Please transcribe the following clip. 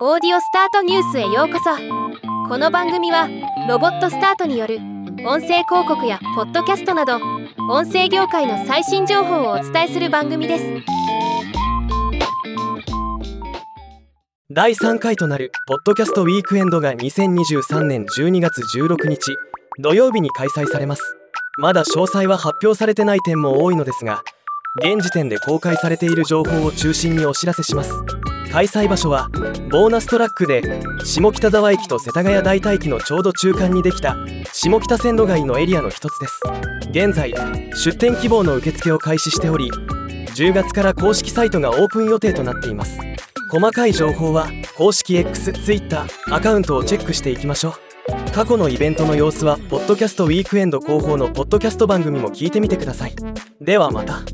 オーディオスタートニュースへようこそ。この番組はロボットスタートによる音声広告やポッドキャストなど音声業界の最新情報をお伝えする番組です。第3回となるポッドキャストウィークエンドが2023年12月16日土曜日に開催されます。まだ詳細は発表されてない点も多いのですが現時点で公開されている情報を中心にお知らせします。開催場所はボーナストラックで下北沢駅と世田谷代田駅のちょうど中間にできた下北線路街のエリアの一つです。現在出店希望の受付を開始しており10月から公式サイトがオープン予定となっています。細かい情報は公式 X、Twitter アカウントをチェックしていきましょう。過去のイベントの様子はポッドキャストウィークエンド広報のポッドキャスト番組も聞いてみてください。ではまた。